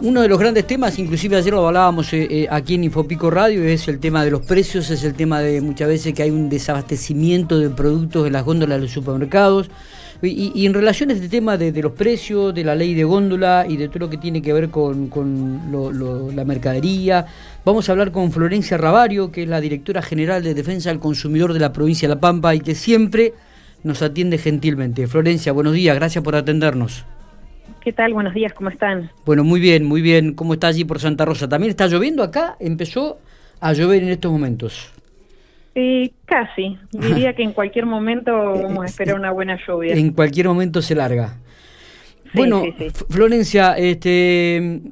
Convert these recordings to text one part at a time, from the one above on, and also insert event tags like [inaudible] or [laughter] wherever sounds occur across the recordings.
Uno de los grandes temas, inclusive ayer lo hablábamos eh, eh, aquí en Infopico Radio, es el tema de los precios, es el tema de muchas veces que hay un desabastecimiento de productos en las góndolas de los supermercados. Y, en relación a este tema de, los precios, de la ley de góndola y de todo lo que tiene que ver con, la mercadería, vamos a hablar con Florencia Ravario, que es la directora general de Defensa del Consumidor de la provincia de La Pampa y que siempre nos atiende gentilmente. Florencia, buenos días, gracias por atendernos. ¿Qué tal? Buenos días, ¿cómo están? Bueno, muy bien, muy bien. ¿Cómo está allí por Santa Rosa? ¿También está lloviendo acá? Empezó a llover en estos momentos. Eh, casi. Diría que en cualquier momento vamos a [laughs] esperar una buena lluvia. En cualquier momento se larga. bueno, Florencia, este,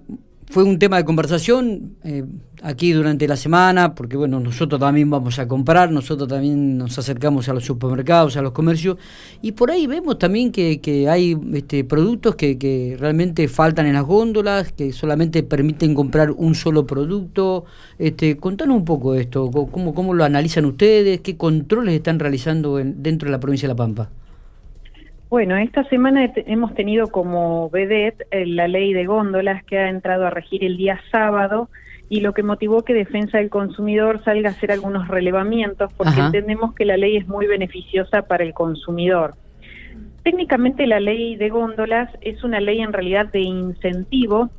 fue un tema de conversación eh, aquí durante la semana, porque bueno, nosotros también vamos a comprar, nosotros también nos acercamos a los supermercados, a los comercios, y por ahí vemos también que, que hay este, productos que, que, realmente faltan en las góndolas, que solamente permiten comprar un solo producto. Este, contanos un poco esto, cómo, cómo lo analizan ustedes, qué controles están realizando dentro de la provincia de La Pampa. Bueno, esta semana hemos tenido como vedette eh, la ley de góndolas que ha entrado a regir el día sábado y lo que motivó que Defensa del Consumidor salga a hacer algunos relevamientos porque entendemos que la ley es muy beneficiosa para el consumidor. Técnicamente la ley de góndolas es una ley en realidad de incentivo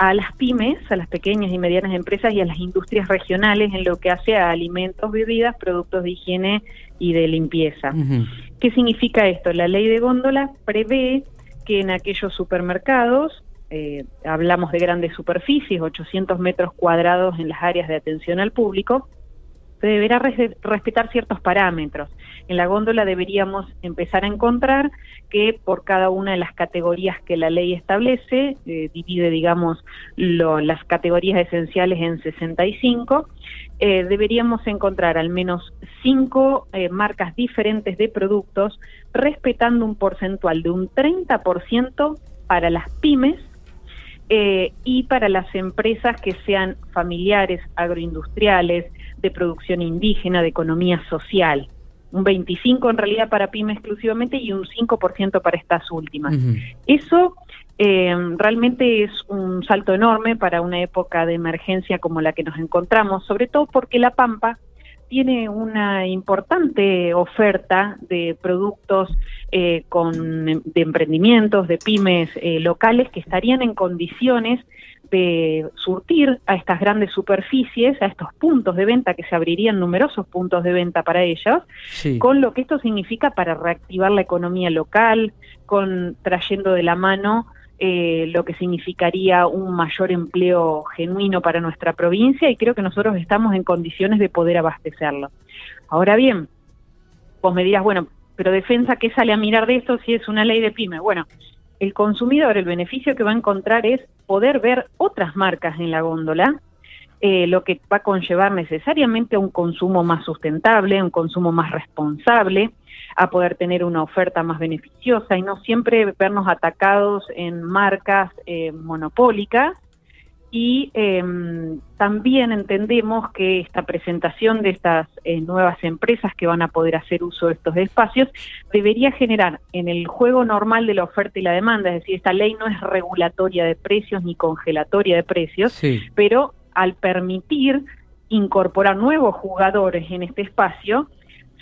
a las pymes, a las pequeñas y medianas empresas y a las industrias regionales en lo que hace a alimentos, bebidas, productos de higiene y de limpieza. ¿Qué significa esto? La ley de góndola prevé que en aquellos supermercados, eh, hablamos de grandes superficies, 800 metros cuadrados en las áreas de atención al público, se deberá respetar ciertos parámetros. En la góndola deberíamos empezar a encontrar que por cada una de las categorías que la ley establece, eh, divide, digamos, las categorías esenciales en 65, eh, deberíamos encontrar al menos cinco eh, marcas diferentes de productos, respetando un porcentual de un 30% para las pymes y para las empresas que sean familiares, agroindustriales, de producción indígena, de economía social. Un 25% en realidad para pymes exclusivamente y un 5% para estas últimas. Eso eh, realmente es un salto enorme para una época de emergencia como la que nos encontramos, sobre todo porque La Pampa tiene una importante oferta de productos eh, con, de emprendimientos, de pymes eh, locales que estarían en condiciones de surtir a estas grandes superficies, a estos puntos de venta, que se abrirían numerosos puntos de venta para ellos, con lo que esto significa para reactivar la economía local, con trayendo de la mano eh, lo que significaría un mayor empleo genuino para nuestra provincia y creo que nosotros estamos en condiciones de poder abastecerlo. Ahora bien, vos me dirás, bueno, pero defensa, ¿qué sale a mirar de esto si es una ley de pyme? Bueno, el consumidor, el beneficio que va a encontrar es poder ver otras marcas en la góndola, eh, lo que va a conllevar necesariamente a un consumo más sustentable, un consumo más responsable, a poder tener una oferta más beneficiosa y no siempre vernos atacados en marcas eh, monopólicas. Y em, también entendemos que esta presentación de estas eh, nuevas empresas que van a poder hacer uso de estos espacios debería generar en el juego normal de la oferta y la demanda, es decir, esta ley no es regulatoria de precios ni congelatoria de precios, pero al permitir incorporar nuevos jugadores en este espacio,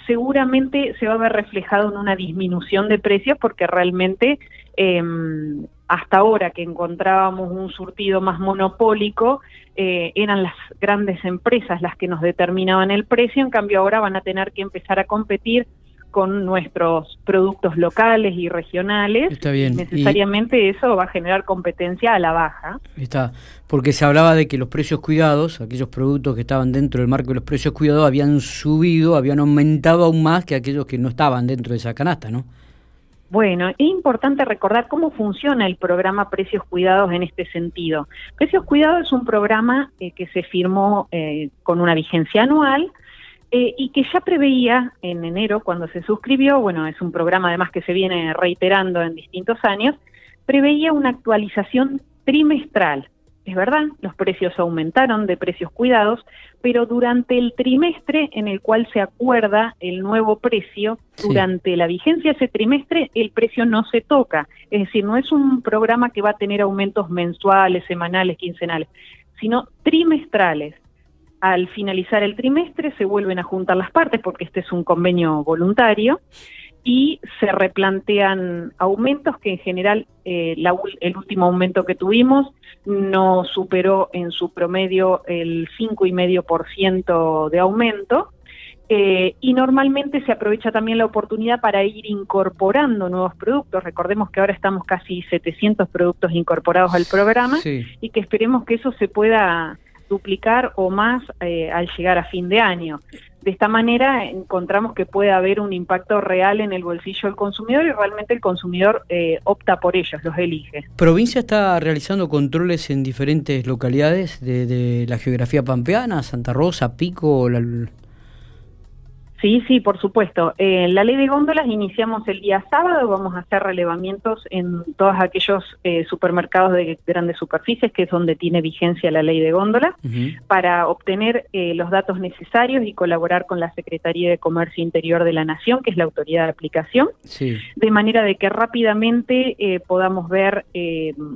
seguramente se va a ver reflejado en una disminución de precios porque realmente em, hasta ahora que encontrábamos un surtido más monopólico, eh, eran las grandes empresas las que nos determinaban el precio, en cambio ahora van a tener que empezar a competir con nuestros productos locales y regionales. Está bien. Necesariamente eso va a generar competencia a la baja. Está, porque se hablaba de que los precios cuidados, aquellos productos que estaban dentro del marco de los precios cuidados, habían subido, habían aumentado aún más que aquellos que no estaban dentro de esa canasta, ¿no? Bueno, es importante recordar cómo funciona el programa Precios Cuidados en este sentido. Precios Cuidados es un programa eh, que se firmó eh, con una vigencia anual, eh, y que ya preveía en enero, cuando se suscribió, bueno, es un programa además que se viene reiterando en distintos años, preveía una actualización trimestral. Es verdad, los precios aumentaron de precios cuidados, pero durante el trimestre en el cual se acuerda el nuevo precio, durante la vigencia de ese trimestre el precio no se toca. Es decir, no es un programa que va a tener aumentos mensuales, semanales, quincenales, sino trimestrales. Al finalizar el trimestre se vuelven a juntar las partes porque este es un convenio voluntario y se replantean aumentos que en general eh, el último aumento que tuvimos no superó en su promedio el 5,5% de aumento. Eh, y normalmente se aprovecha también la oportunidad para ir incorporando nuevos productos. Recordemos que ahora estamos casi 700 productos incorporados al programa y que esperemos que eso se pueda duplicar o más eh, al llegar a fin de año. De esta manera encontramos que puede haber un impacto real en el bolsillo del consumidor y realmente el consumidor eh, opta por ellos, los elige. ¿Provincia está realizando controles en diferentes localidades de, de la geografía pampeana, Santa Rosa, Pico? La, Sí, sí, por supuesto. En la ley de góndolas iniciamos el día sábado, vamos a hacer relevamientos en todos aquellos eh, supermercados de grandes superficies, que es donde tiene vigencia la ley de góndolas, para obtener eh, los datos necesarios y colaborar con la Secretaría de Comercio Interior de la Nación, que es la autoridad de aplicación, de manera de que rápidamente eh, podamos ver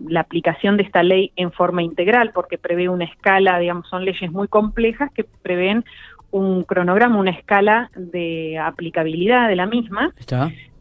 la aplicación de esta ley en forma integral, porque prevé una escala, digamos, son leyes muy complejas que prevén un cronograma, una escala de aplicabilidad de la misma,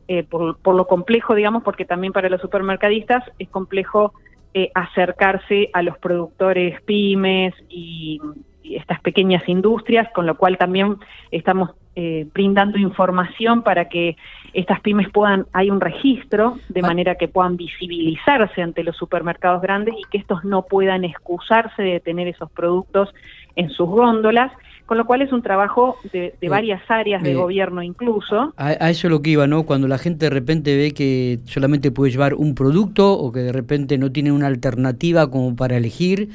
eh, por, lo complejo, digamos, porque también para los supermercadistas es complejo eh, acercarse a los productores pymes y, estas pequeñas industrias, con lo cual también estamos eh, brindando información para que estas pymes puedan, hay un registro de manera que puedan visibilizarse ante los supermercados grandes y que estos no puedan excusarse de tener esos productos en sus góndolas con lo cual es un trabajo de, varias áreas de gobierno incluso. A, eso es lo que iba, ¿no? Cuando la gente de repente ve que solamente puede llevar un producto o que de repente no tiene una alternativa como para elegir,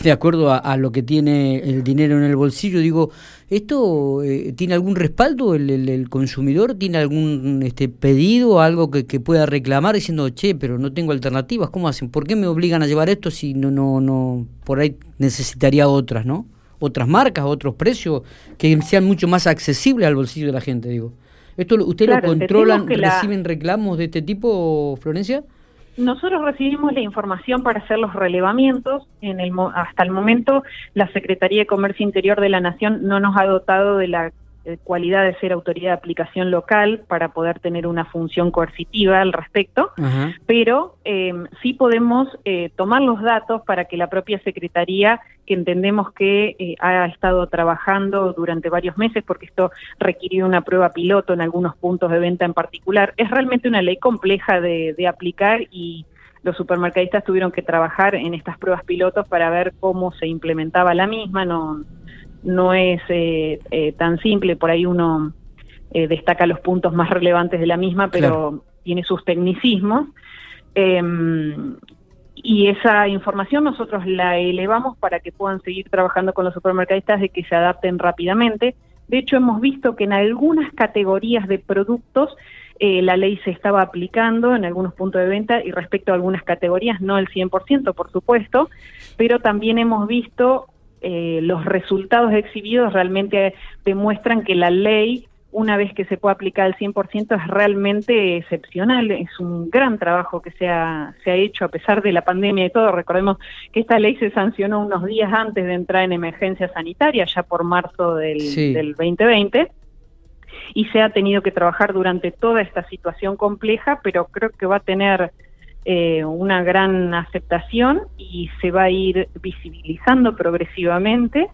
de acuerdo a, lo que tiene el dinero en el bolsillo, digo, ¿esto eh, tiene algún respaldo el, consumidor? ¿Tiene algún este pedido, algo que, que, pueda reclamar diciendo, che, pero no tengo alternativas? ¿Cómo hacen? ¿Por qué me obligan a llevar esto si no, no, no, por ahí necesitaría otras, ¿no? Otras marcas, otros precios que sean mucho más accesibles al bolsillo de la gente, digo. ¿Esto usted lo controlan, reciben reclamos de este tipo, Florencia? Nosotros recibimos la información para hacer los relevamientos. En el, hasta el momento, la Secretaría de Comercio Interior de la Nación no nos ha dotado de la cualidad de ser autoridad de aplicación local para poder tener una función coercitiva al respecto, pero eh, sí podemos eh, tomar los datos para que la propia Secretaría, que entendemos que ha estado trabajando durante varios meses, porque esto requirió una prueba piloto en algunos puntos de venta en particular, es realmente una ley compleja de, de aplicar y los supermercadistas tuvieron que trabajar en estas pruebas pilotos para ver cómo se implementaba la misma, no no es eh, eh, tan simple, por ahí uno eh, destaca los puntos más relevantes de la misma, pero tiene sus tecnicismos. Em, y esa información nosotros la elevamos para que puedan seguir trabajando con los supermercadistas de que se adapten rápidamente. De hecho, hemos visto que en algunas categorías de productos la ley se estaba aplicando en algunos puntos de venta y respecto a algunas categorías, no el 100%, por supuesto, pero también hemos visto eh, los resultados exhibidos realmente demuestran que la ley, una vez que se puede aplicar al 100%, es realmente excepcional. Es un gran trabajo que se ha, se ha hecho a pesar de la pandemia y todo. Recordemos que esta ley se sancionó unos días antes de entrar en emergencia sanitaria, ya por marzo del, del 2020 y se ha tenido que trabajar durante toda esta situación compleja, pero creo que va a tener eh, una gran aceptación y se va a ir visibilizando progresivamente.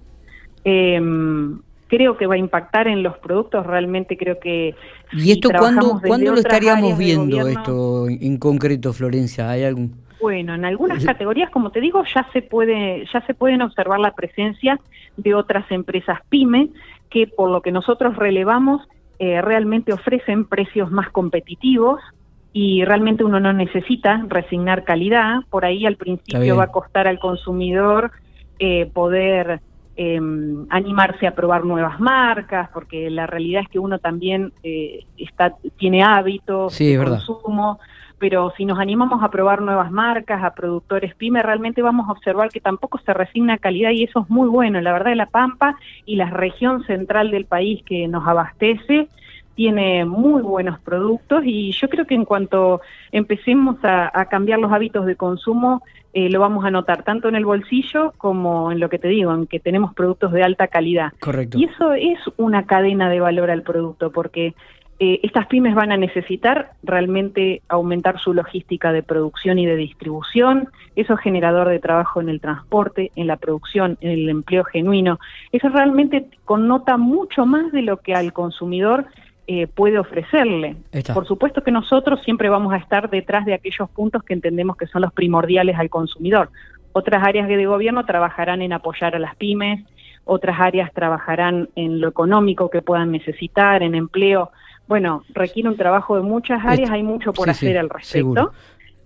Em, creo que va a impactar en los productos, realmente creo que... ¿Y esto cuándo, lo estaríamos viendo esto en concreto, Florencia? ¿Hay algún...? Bueno, en algunas categorías, como te digo, ya se puede, ya se pueden observar la presencia de otras empresas pyme que por lo que nosotros relevamos eh, realmente ofrecen precios más competitivos, y realmente uno no necesita resignar calidad. Por ahí al principio va a costar al consumidor eh, poder em, animarse a probar nuevas marcas, porque la realidad es que uno también eh, está tiene hábitos de consumo, pero si nos animamos a probar nuevas marcas, a productores pyme, realmente vamos a observar que tampoco se resigna calidad y eso es muy bueno. La verdad, La Pampa y la región central del país que nos abastece tiene muy buenos productos y yo creo que en cuanto empecemos a, cambiar los hábitos de consumo, eh, lo vamos a notar tanto en el bolsillo como en lo que te digo, en que tenemos productos de alta calidad. Correcto. Y eso es una cadena de valor al producto, porque eh, estas pymes van a necesitar realmente aumentar su logística de producción y de distribución, eso es generador de trabajo en el transporte, en la producción, en el empleo genuino. Eso realmente connota mucho más de lo que al consumidor eh, puede ofrecerle. Por supuesto que nosotros siempre vamos a estar detrás de aquellos puntos que entendemos que son los primordiales al consumidor. Otras áreas de gobierno trabajarán en apoyar a las pymes, otras áreas trabajarán en lo económico que puedan necesitar, en empleo. Bueno, requiere un trabajo de muchas áreas, hay mucho por hacer al respecto.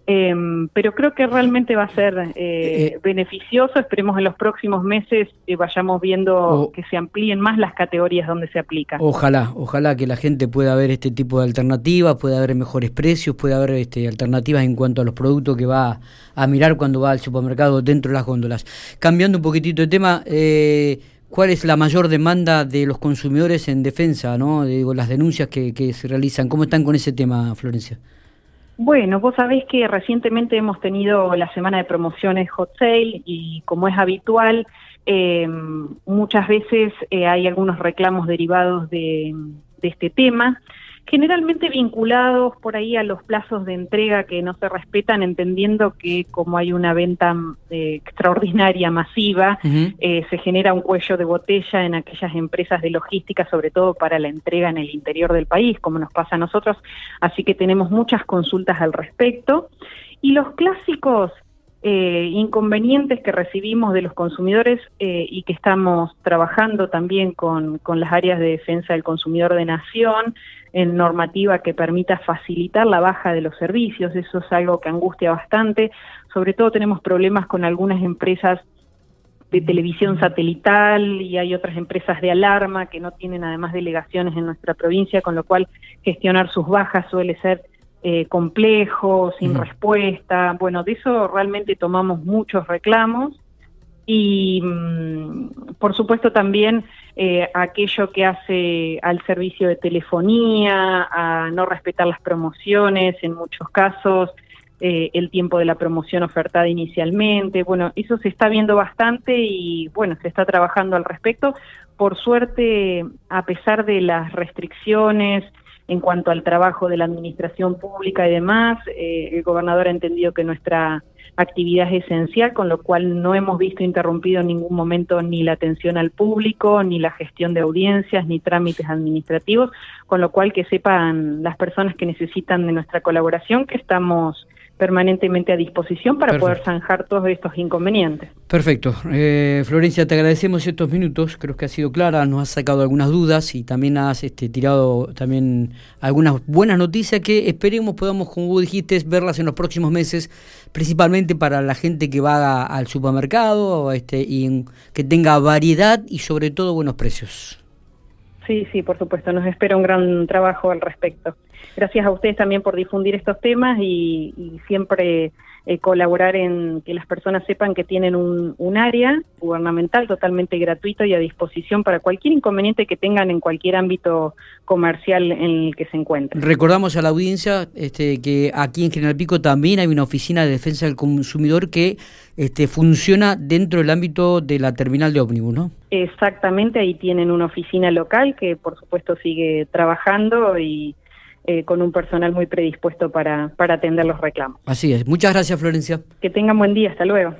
Em, pero creo que realmente va a ser eh, eh, beneficioso. Esperemos en los próximos meses que vayamos viendo que se amplíen más las categorías donde se aplica. Ojalá, ojalá que la gente pueda ver este tipo de alternativas, pueda haber mejores precios, pueda haber este, alternativas en cuanto a los productos que va a mirar cuando va al supermercado dentro de las góndolas. Cambiando un poquitito de tema, eh, ¿cuál es la mayor demanda de los consumidores en defensa, no? Digo, las denuncias que, que se realizan. ¿Cómo están con ese tema, Florencia? Bueno, vos sabés que recientemente hemos tenido la semana de promociones Hot Sale y como es habitual, eh, muchas veces eh, hay algunos reclamos derivados de, de este tema generalmente vinculados por ahí a los plazos de entrega que no se respetan, entendiendo que como hay una venta eh, extraordinaria, masiva, eh, se genera un cuello de botella en aquellas empresas de logística, sobre todo para la entrega en el interior del país, como nos pasa a nosotros, así que tenemos muchas consultas al respecto. Y los clásicos eh, inconvenientes que recibimos de los consumidores y que estamos trabajando también con, con, las áreas de defensa del consumidor de Nación, en normativa que permita facilitar la baja de los servicios. Eso es algo que angustia bastante. Sobre todo tenemos problemas con algunas empresas de televisión satelital y hay otras empresas de alarma que no tienen además delegaciones en nuestra provincia, con lo cual gestionar sus bajas suele ser eh, complejo, sin respuesta. Bueno, de eso realmente tomamos muchos reclamos y mm, por supuesto también eh, aquello que hace al servicio de telefonía, a no respetar las promociones en muchos casos, eh, el tiempo de la promoción ofertada inicialmente. Bueno, eso se está viendo bastante y bueno, se está trabajando al respecto. Por suerte, a pesar de las restricciones en cuanto al trabajo de la administración pública y demás, eh, el gobernador ha entendido que nuestra actividad es esencial, con lo cual no hemos visto interrumpido en ningún momento ni la atención al público, ni la gestión de audiencias, ni trámites administrativos, con lo cual que sepan las personas que necesitan de nuestra colaboración que estamos permanentemente a disposición para poder zanjar todos estos inconvenientes. Perfecto. Eh, Florencia, te agradecemos estos minutos, creo que ha sido clara, nos has sacado algunas dudas y también has este, tirado también algunas buenas noticias que esperemos podamos, como vos dijiste, verlas en los próximos meses, principalmente para la gente que va al supermercado este, y que tenga variedad y sobre todo buenos precios. Sí, sí, por supuesto, nos espera un gran trabajo al respecto. Gracias a ustedes también por difundir estos temas y, siempre eh, colaborar en que las personas sepan que tienen un, un, área gubernamental totalmente gratuito y a disposición para cualquier inconveniente que tengan en cualquier ámbito comercial en el que se encuentren. Recordamos a la audiencia este, que aquí en General Pico también hay una oficina de defensa del consumidor que este, funciona dentro del ámbito de la terminal de ómnibus, ¿no? Exactamente, ahí tienen una oficina local que por supuesto sigue trabajando y eh, con un personal muy predispuesto para, para atender los reclamos. Así es. Muchas gracias, Florencia. Que tengan buen día. Hasta luego.